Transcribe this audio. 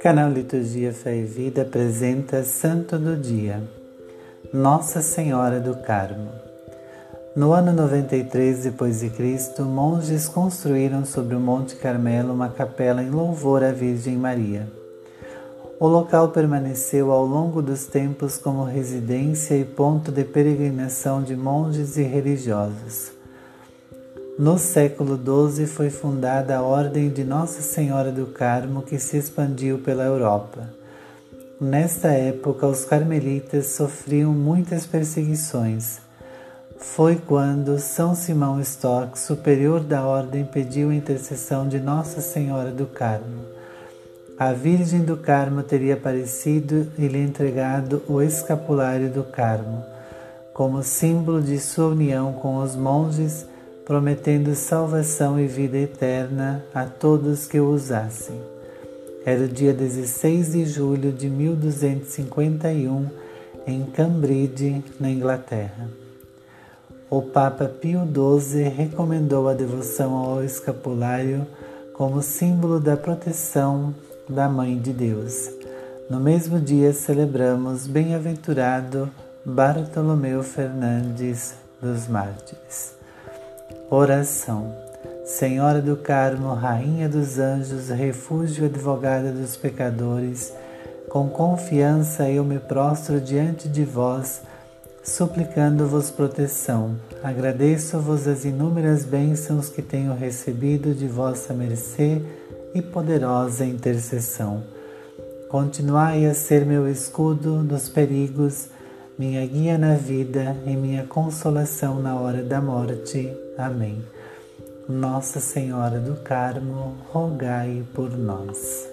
Canal Liturgia Fé e Vida apresenta Santo do Dia, Nossa Senhora do Carmo. No ano 93 depois de Cristo, monges construíram sobre o Monte Carmelo uma capela em louvor à Virgem Maria. O local permaneceu ao longo dos tempos como residência e ponto de peregrinação de monges e religiosos. No século XII foi fundada a Ordem de Nossa Senhora do Carmo, que se expandiu pela Europa. Nesta época, os carmelitas sofriam muitas perseguições. Foi quando São Simão Stock, superior da ordem, pediu a intercessão de Nossa Senhora do Carmo. A Virgem do Carmo teria aparecido e lhe entregado o escapulário do Carmo, como símbolo de sua união com os monges prometendo salvação e vida eterna a todos que o usassem. Era o dia 16 de julho de 1251, em Cambridge, na Inglaterra. O Papa Pio XII recomendou a devoção ao escapulário como símbolo da proteção da Mãe de Deus. No mesmo dia celebramos Bem-aventurado Bartolomeu Fernandes dos Mártires. Oração. Senhora do Carmo, Rainha dos Anjos, refúgio e advogada dos pecadores, com confiança eu me prostro diante de vós, suplicando-vos proteção. Agradeço-vos as inúmeras bênçãos que tenho recebido de vossa mercê e poderosa intercessão. Continuai a ser meu escudo nos perigos, minha guia na vida e minha consolação na hora da morte. Amém. Nossa Senhora do Carmo, rogai por nós.